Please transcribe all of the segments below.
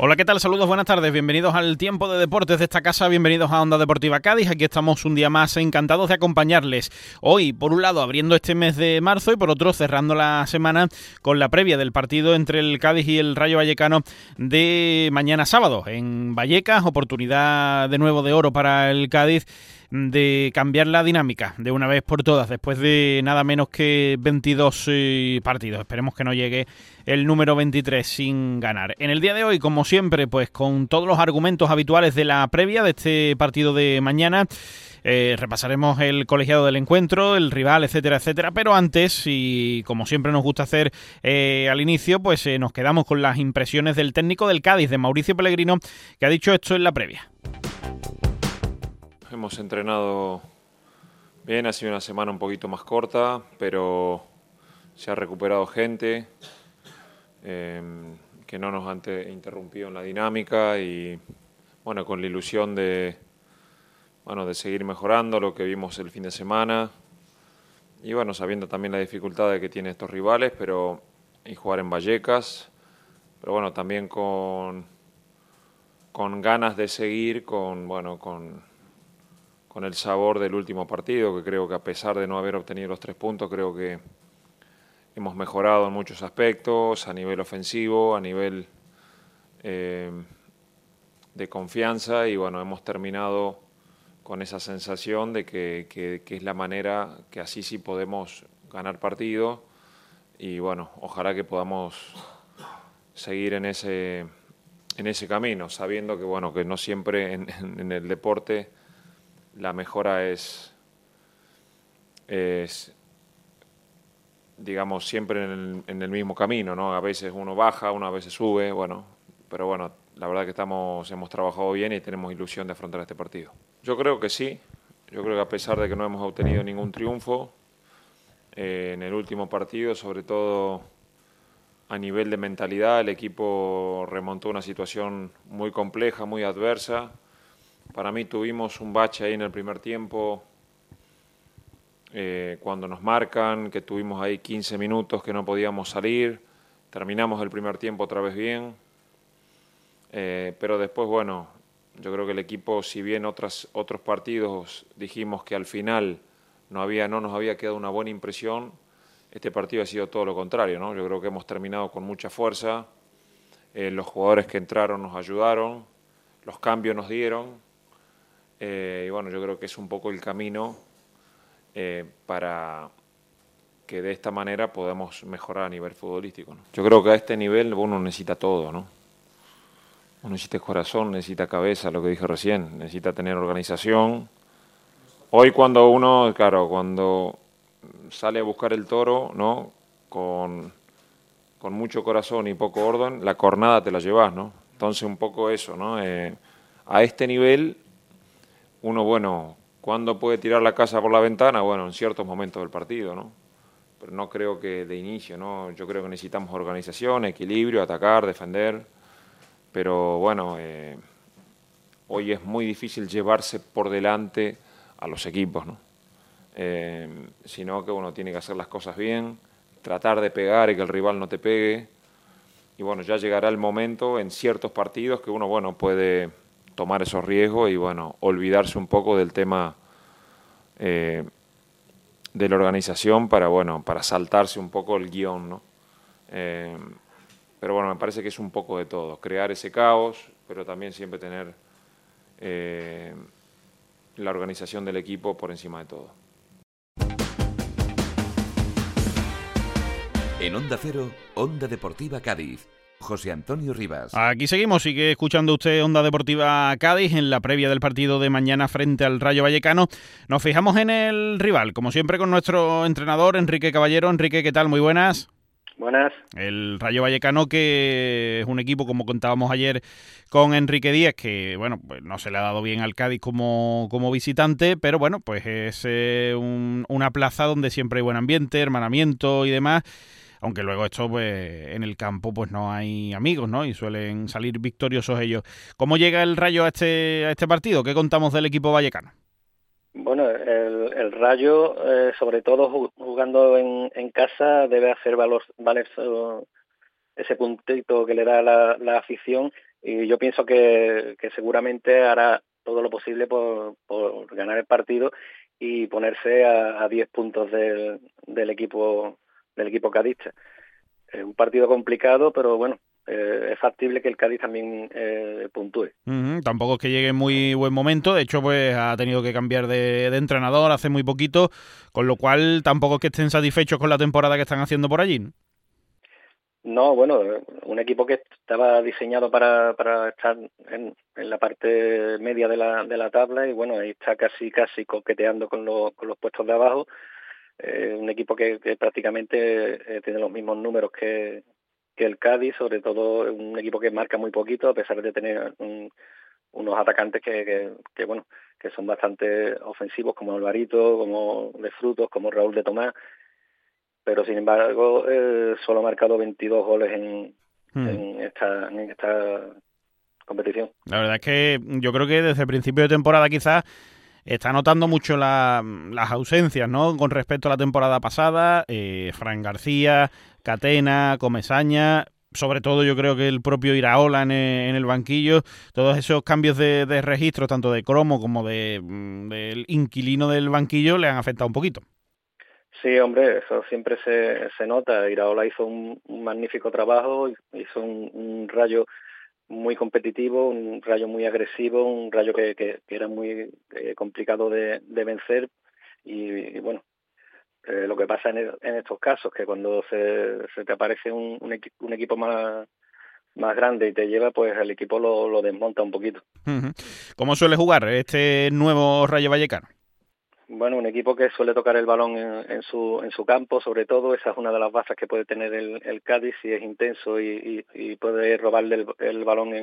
Hola, ¿qué tal? Saludos, buenas tardes. Bienvenidos al tiempo de deportes de esta casa. Bienvenidos a Onda Deportiva Cádiz. Aquí estamos un día más encantados de acompañarles. Hoy, por un lado, abriendo este mes de marzo y por otro, cerrando la semana con la previa del partido entre el Cádiz y el Rayo Vallecano de mañana sábado en Vallecas. Oportunidad de nuevo de oro para el Cádiz de cambiar la dinámica de una vez por todas, después de nada menos que 22 eh, partidos. Esperemos que no llegue el número 23 sin ganar. En el día de hoy, como siempre, pues con todos los argumentos habituales de la previa de este partido de mañana. Eh, repasaremos el colegiado del encuentro, el rival, etcétera, etcétera. Pero antes, y como siempre nos gusta hacer eh, al inicio, pues nos quedamos con las impresiones del técnico del Cádiz, de Mauricio Pellegrino, que ha dicho esto en la previa. Hemos entrenado bien, ha sido una semana un poquito más corta, pero se ha recuperado gente em, que no nos han interrumpido en la dinámica y bueno, con la ilusión de, bueno, de seguir mejorando lo que vimos el fin de semana. Y bueno, sabiendo también la dificultad que tienen estos rivales, pero y jugar en Vallecas, pero bueno, también con, con ganas de seguir, con bueno, con con el sabor del último partido, que creo que a pesar de no haber obtenido los tres puntos, creo que hemos mejorado en muchos aspectos, a nivel ofensivo, a nivel eh, de confianza y bueno, hemos terminado con esa sensación de que, que, es la manera que así sí podemos ganar partido y bueno, ojalá que podamos seguir en ese, en ese camino, sabiendo que bueno, que no siempre en, en el deporte la mejora es, digamos, siempre en el, mismo camino, ¿no? A veces uno baja, uno a veces sube, bueno, pero bueno, la verdad que estamos, hemos trabajado bien y tenemos ilusión de afrontar este partido. Yo creo que sí, yo creo que a pesar de que no hemos obtenido ningún triunfo eh, en el último partido, sobre todo a nivel de mentalidad, el equipo remontó una situación muy compleja, muy adversa, para mí tuvimos un bache ahí en el primer tiempo, eh, cuando nos marcan, que tuvimos ahí 15 minutos que no podíamos salir, terminamos el primer tiempo otra vez bien, eh, pero después, bueno, yo creo que el equipo, si bien otras, otros partidos dijimos que al final no, había, no nos había quedado una buena impresión, este partido ha sido todo lo contrario, ¿no? Yo creo que hemos terminado con mucha fuerza, eh, los jugadores que entraron nos ayudaron, los cambios nos dieron, eh, y bueno, yo creo que es un poco el camino eh, para que de esta manera podamos mejorar a nivel futbolístico. Yo creo que a este nivel uno necesita todo, ¿no? Uno necesita corazón, necesita cabeza, lo que dije recién, necesita tener organización. Hoy cuando uno, claro, cuando sale a buscar el toro, ¿no? Con, con mucho corazón y poco orden, la cornada te la llevas, ¿no? Entonces un poco eso, ¿no? Eh, a este nivel uno, bueno, ¿cuándo puede tirar la casa por la ventana? Bueno, en ciertos momentos del partido, ¿no? Pero no creo que de inicio, ¿no? Yo creo que necesitamos organización, equilibrio, atacar, defender. Pero bueno, eh, hoy es muy difícil llevarse por delante a los equipos, ¿no? Eh, sino que uno tiene que hacer las cosas bien, tratar de pegar y que el rival no te pegue. Y bueno, ya llegará el momento en ciertos partidos que uno, bueno, puede tomar esos riesgos y bueno, olvidarse un poco del tema eh, de la organización para bueno, para saltarse un poco el guion, ¿no? Eh, pero bueno, me parece que es un poco de todo, crear ese caos, pero también siempre tener eh, la organización del equipo por encima de todo. En Onda Cero, Onda Deportiva Cádiz José Antonio Rivas. Aquí seguimos, sigue escuchando usted Onda Deportiva Cádiz en la previa del partido de mañana frente al Rayo Vallecano. Nos fijamos en el rival, como siempre con nuestro entrenador Enrique Caballero. Enrique, ¿qué tal? Muy buenas. Buenas. El Rayo Vallecano, que es un equipo, como contábamos ayer con Enrique Díaz, que bueno, pues no se le ha dado bien al Cádiz como, como visitante, pero bueno, pues es eh, una plaza donde siempre hay buen ambiente, hermanamiento y demás. Aunque luego esto, pues, en el campo, pues no hay amigos, ¿no? Y suelen salir victoriosos ellos. ¿Cómo llega el Rayo a este, a este partido? ¿Qué contamos del equipo vallecano? Bueno, el, Rayo, eh, sobre todo jugando en, en, casa, debe hacer valor, valer ese puntito que le da la, afición y yo pienso que, seguramente hará todo lo posible por, ganar el partido y ponerse a, 10 puntos del, del equipo del equipo cadista. Un partido complicado, pero bueno, eh, es factible que el Cádiz también eh, puntúe. Tampoco es que llegue en muy buen momento, de hecho pues ha tenido que cambiar de, entrenador hace muy poquito, con lo cual tampoco es que estén satisfechos con la temporada que están haciendo por allí. ¿no? bueno, un equipo que estaba diseñado para, para estar en, la parte media de la, de la tabla y bueno, ahí está casi casi coqueteando con, con los puestos de abajo. Eh, un equipo que, que prácticamente tiene los mismos números que, que el Cádiz, sobre todo un equipo que marca muy poquito, a pesar de tener unos atacantes que, que, bueno, que son bastante ofensivos, como Alvarito, como de Frutos, como Raúl de Tomás, pero sin embargo eh, solo ha marcado 22 goles en, hmm. en, esta, en esta competición. La verdad es que yo creo que desde el principio de temporada quizás está notando mucho las ausencias, ¿no? Con respecto a la temporada pasada, eh, Fran García, Catena, Comesaña, sobre todo yo creo que el propio Iraola en el, banquillo, todos esos cambios de, registro, tanto de cromo como de, mm, del inquilino del banquillo, le han afectado un poquito. Sí, hombre, eso siempre se, se nota. Iraola hizo un, magnífico trabajo, hizo un rayo muy competitivo, un rayo muy agresivo, un rayo que, que, era muy eh, complicado de, de, vencer y, bueno, eh, lo que pasa en, en, estos casos, que cuando se, se te aparece un, un, equipo más más grande y te lleva, pues el equipo lo, lo desmonta un poquito. ¿Cómo suele jugar este nuevo Rayo Vallecano? Bueno, un equipo que suele tocar el balón en, su, campo, sobre todo, esa es una de las bases que puede tener el, el Cádiz si es intenso y, puede robarle el, balón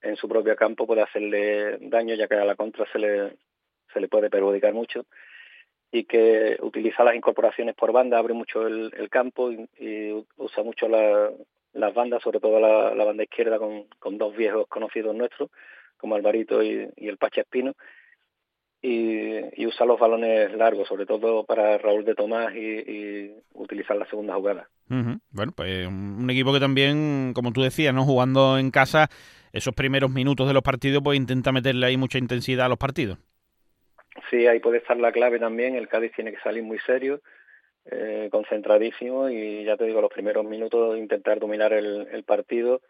en, su propio campo, puede hacerle daño, ya que a la contra se le, se le puede perjudicar mucho y que utiliza las incorporaciones por banda, abre mucho el, campo y, usa mucho las bandas, sobre todo la, banda izquierda con, con, dos viejos conocidos nuestros, como Alvarito y, y el Pacha Espino, y, usa los balones largos, sobre todo para Raúl de Tomás y, utilizar la segunda jugada. Bueno, pues un equipo que también, como tú decías, no jugando en casa, esos primeros minutos de los partidos, pues intenta meterle ahí mucha intensidad a los partidos. Sí, ahí puede estar la clave también. El Cádiz tiene que salir muy serio, eh, concentradísimo y ya te digo, los primeros minutos intentar dominar el, el partido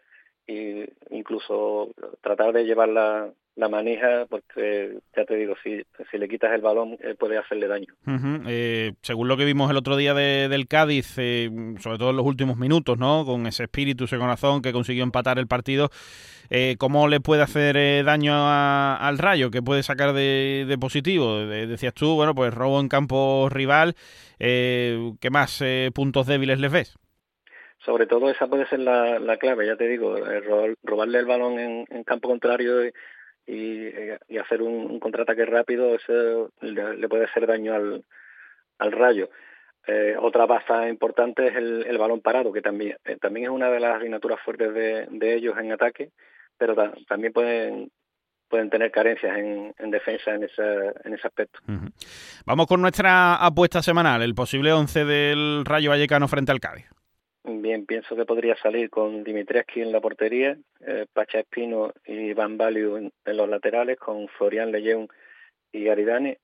e incluso tratar de llevar la, la manija porque ya te digo si, si le quitas el balón eh, puede hacerle daño. Eh, según lo que vimos el otro día de, del Cádiz eh, sobre todo en los últimos minutos no con ese espíritu ese corazón que consiguió empatar el partido cómo le puede hacer daño al Rayo qué puede sacar de, de positivo decías tú bueno pues robo en campo rival qué más puntos débiles les ves sobre todo esa puede ser la, la clave, ya te digo, robarle el balón en, en campo contrario y, y, hacer un, contraataque rápido eso le, puede hacer daño al, al rayo. Eh, otra baza importante es el, balón parado, que también, eh, también es una de las asignaturas fuertes de, ellos en ataque, pero también pueden pueden tener carencias en, en defensa en ese, en ese aspecto. Vamos con nuestra apuesta semanal, el posible 11 del Rayo Vallecano frente al Cádiz. Bien, pienso que podría salir con Dimitrievski en la portería, eh, Pacha Espino y Van Valio en, los laterales, con Florian Leyeun y Aridane,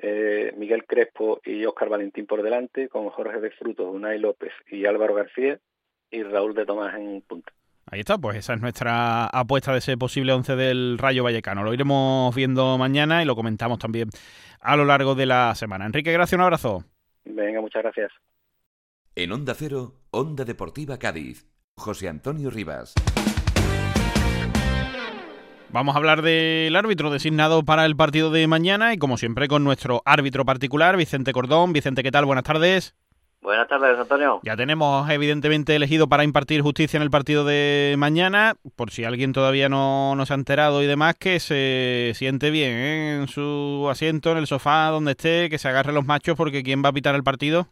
eh, Miguel Crespo y Óscar Valentín por delante, con Jorge de Frutos, Unai López y Álvaro García, y Raúl de Tomás en punta. Ahí está, pues esa es nuestra apuesta de ese posible 11 del Rayo Vallecano. Lo iremos viendo mañana y lo comentamos también a lo largo de la semana. Enrique, gracias, un abrazo. Venga, muchas gracias. En Onda Cero, Onda Deportiva Cádiz, José Antonio Rivas. Vamos a hablar del árbitro designado para el partido de mañana y como siempre con nuestro árbitro particular, Vicente Cordón. Vicente, ¿qué tal? Buenas tardes. Buenas tardes, Antonio. Ya tenemos evidentemente elegido para impartir justicia en el partido de mañana, por si alguien todavía no, no se ha enterado y demás, que se siente bien ¿eh? en su asiento, en el sofá, donde esté, que se agarre los machos, porque ¿quién va a pitar el partido?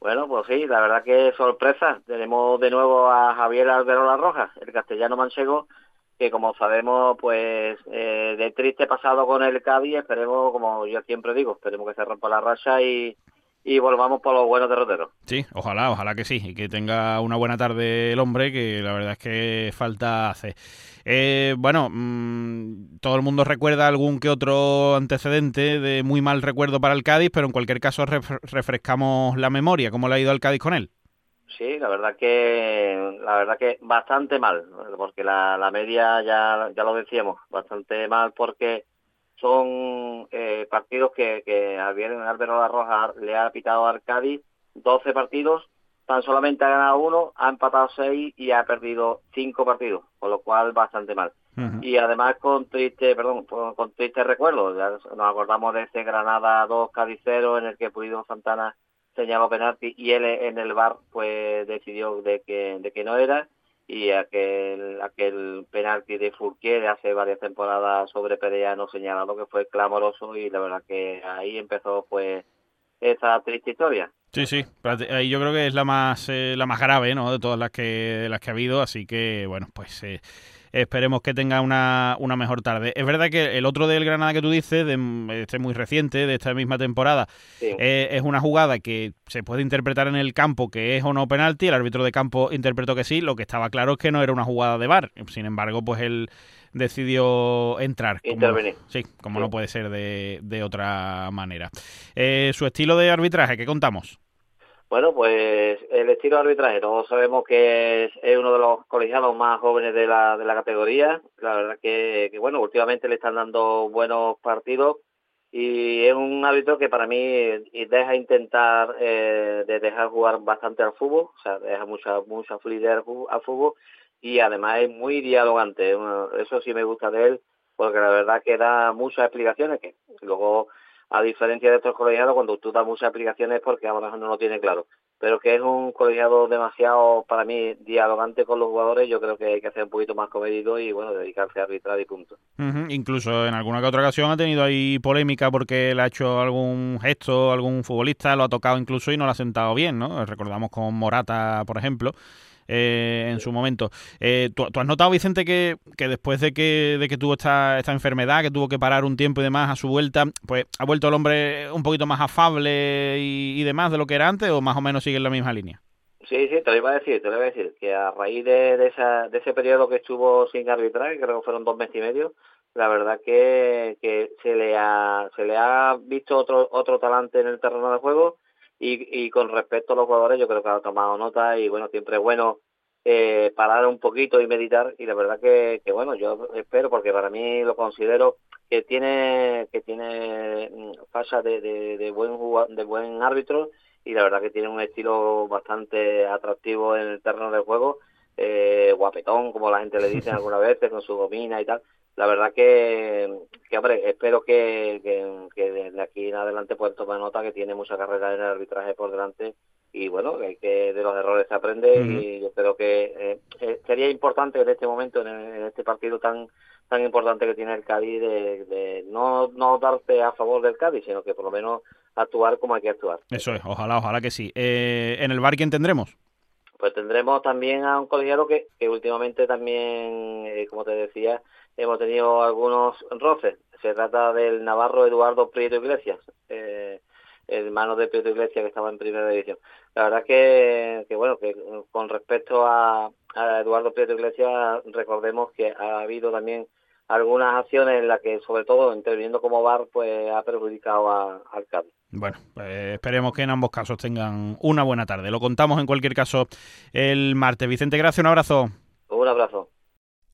Bueno, pues sí, la verdad que sorpresa. Tenemos de nuevo a Javier Alberola Roja, el castellano manchego, que como sabemos, pues eh, de triste pasado con el Cádiz, esperemos, como yo siempre digo, esperemos que se rompa la racha y, y volvamos por los buenos derroteros. Sí, ojalá, ojalá que sí, y que tenga una buena tarde el hombre, que la verdad es que falta hace. Eh, bueno, mm, todo el mundo recuerda algún que otro antecedente de muy mal recuerdo para el Cádiz, pero en cualquier caso refrescamos la memoria. ¿Cómo le ha ido al Cádiz con él? Sí, la verdad que la verdad que bastante mal, porque la, la media ya ya lo decíamos, bastante mal porque son eh, partidos que, que Álvaro La Roja le ha pitado a Cádiz 12 partidos, tan solamente ha ganado uno, ha empatado seis y ha perdido cinco partidos, con lo cual bastante mal. Y además con triste, perdón, con, triste recuerdo, nos acordamos de ese Granada 2 Cádiz 0 en el que Pulido Santana señaló penalti y él en el bar pues decidió de que, de que no era y aquel, aquel penalti de Fourquier de hace varias temporadas sobre Pereira no señalado que fue clamoroso y la verdad que ahí empezó pues esa triste historia. Sí, sí, ahí yo creo que es la más eh, la más grave, ¿no? De todas las que las que ha habido, así que bueno, pues eh, Esperemos que tenga una, una mejor tarde. Es verdad que el otro del Granada que tú dices, de, este muy reciente, de esta misma temporada, eh, es una jugada que se puede interpretar en el campo que es o no penalti. El árbitro de campo interpretó que sí. Lo que estaba claro es que no era una jugada de bar. Sin embargo, pues él decidió entrar. Intervenir. sí, como no puede ser de, de otra manera. Eh, su estilo de arbitraje, ¿qué contamos? Bueno, pues el estilo de arbitraje, todos sabemos que es, uno de los colegiados más jóvenes de la, de la categoría. La verdad que, que, bueno, últimamente le están dando buenos partidos y es un árbitro que para mí deja intentar eh, de dejar jugar bastante al fútbol, o sea, deja mucha, mucha fluidez al fútbol y además es muy dialogante. Eso sí me gusta de él porque la verdad que da muchas explicaciones que luego a diferencia de otros colegiados, cuando tú das muchas aplicaciones porque a lo mejor no lo tiene claro. Pero que es un colegiado demasiado, para mí, dialogante con los jugadores, yo creo que hay que hacer un poquito más comedido y, bueno, dedicarse a arbitrar y punto. Incluso en alguna que otra ocasión ha tenido ahí polémica porque le ha hecho algún gesto, algún futbolista, lo ha tocado incluso y no lo ha sentado bien, ¿no? Recordamos con Morata, por ejemplo. Eh, en su momento. Eh, ¿tú, has notado, Vicente, que, que después de que, de que tuvo esta, esta enfermedad, que tuvo que parar un tiempo y demás a su vuelta, pues ha vuelto el hombre un poquito más afable y, demás de lo que era antes o más o menos sigue en la misma línea? Sí, sí, te lo iba a decir, te lo iba a decir, que a raíz de, de, esa, de ese periodo que estuvo sin arbitrar, que creo que fueron dos meses y medio, la verdad que, que se le ha se le ha visto otro otro talante en el terreno de juego y, y con respecto a los jugadores yo creo que ha tomado nota y bueno, siempre es bueno eh, parar un poquito y meditar y la verdad que, que bueno, yo espero porque para mí lo considero que tiene que tiene mm, falla de, de, de buen de buen árbitro y la verdad que tiene un estilo bastante atractivo en el terreno del juego eh, guapetón como la gente le dice algunas veces con su domina y tal la verdad que, que hombre, espero que, que, que de aquí en adelante pues tome nota que tiene mucha carrera en el arbitraje por delante y bueno, que, de los errores se aprende y yo creo que eh, eh, sería importante en este momento, en, este partido tan tan importante que tiene el Cádiz, de, no, no darte a favor del Cádiz, sino que por lo menos actuar como hay que actuar. Eso es, ojalá, ojalá que sí. Eh, ¿En el bar quién tendremos? Pues tendremos también a un colegiado que, que últimamente también, como te decía, hemos tenido algunos roces. Se trata del navarro Eduardo Prieto Iglesias, eh, hermano de Prieto Iglesias que estaba en primera división. La verdad que, que bueno, que con respecto a, a Eduardo Prieto Iglesias, recordemos que ha habido también algunas acciones en las que, sobre todo, interviniendo como VAR, pues ha perjudicado al Cádiz. Bueno, pues esperemos que en ambos casos tengan una buena tarde. Lo contamos en cualquier caso el martes. Vicente, gracias, un abrazo. Un abrazo.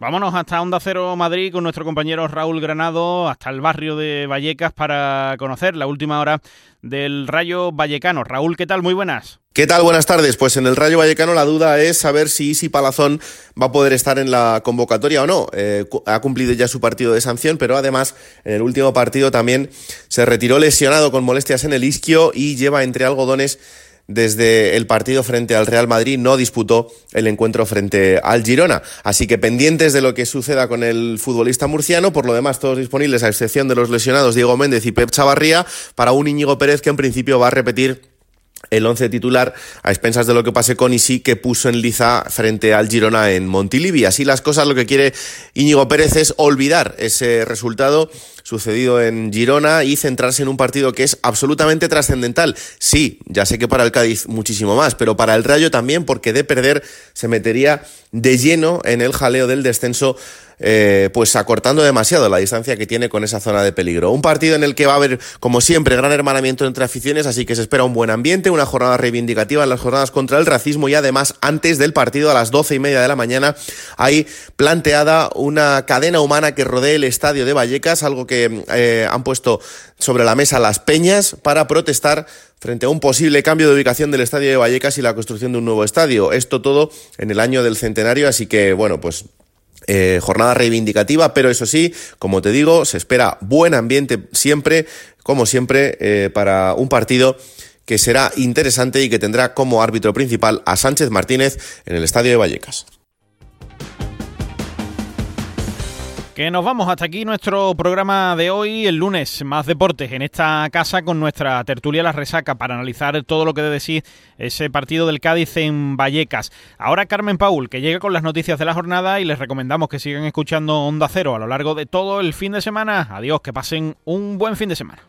Vámonos hasta Onda Cero Madrid con nuestro compañero Raúl Granado, hasta el barrio de Vallecas para conocer la última hora del Rayo Vallecano. Raúl, ¿qué tal? Muy buenas. ¿Qué tal? Buenas tardes. Pues en el Rayo Vallecano la duda es saber si Isi Palazón va a poder estar en la convocatoria o no. Eh, ha cumplido ya su partido de sanción, pero además en el último partido también se retiró lesionado con molestias en el isquio y lleva entre algodones desde el partido frente al Real Madrid no disputó el encuentro frente al Girona. Así que pendientes de lo que suceda con el futbolista murciano, por lo demás todos disponibles a excepción de los lesionados Diego Méndez y Pep Chavarría para un Íñigo Pérez que en principio va a repetir el once titular a expensas de lo que pase con Isi que puso en liza frente al Girona en Montilivi. Así las cosas lo que quiere Íñigo Pérez es olvidar ese resultado sucedido en Girona y centrarse en un partido que es absolutamente trascendental. Sí, ya sé que para el Cádiz muchísimo más, pero para el Rayo también porque de perder se metería de lleno en el jaleo del descenso eh, pues acortando demasiado la distancia que tiene con esa zona de peligro. Un partido en el que va a haber, como siempre, gran hermanamiento entre aficiones, así que se espera un buen ambiente, una jornada reivindicativa en las jornadas contra el racismo y además antes del partido a las doce y media de la mañana hay planteada una cadena humana que rodee el estadio de Vallecas, algo que eh, han puesto sobre la mesa las peñas para protestar frente a un posible cambio de ubicación del estadio de Vallecas y la construcción de un nuevo estadio. Esto todo en el año del centenario, así que bueno, pues eh, jornada reivindicativa, pero eso sí, como te digo, se espera buen ambiente siempre, como siempre, eh, para un partido que será interesante y que tendrá como árbitro principal a Sánchez Martínez en el Estadio de Vallecas. Que nos vamos hasta aquí nuestro programa de hoy, el lunes, más deportes en esta casa con nuestra tertulia La Resaca para analizar todo lo que debe decir ese partido del Cádiz en Vallecas. Ahora Carmen Paul, que llega con las noticias de la jornada y les recomendamos que sigan escuchando Onda Cero a lo largo de todo el fin de semana. Adiós, que pasen un buen fin de semana.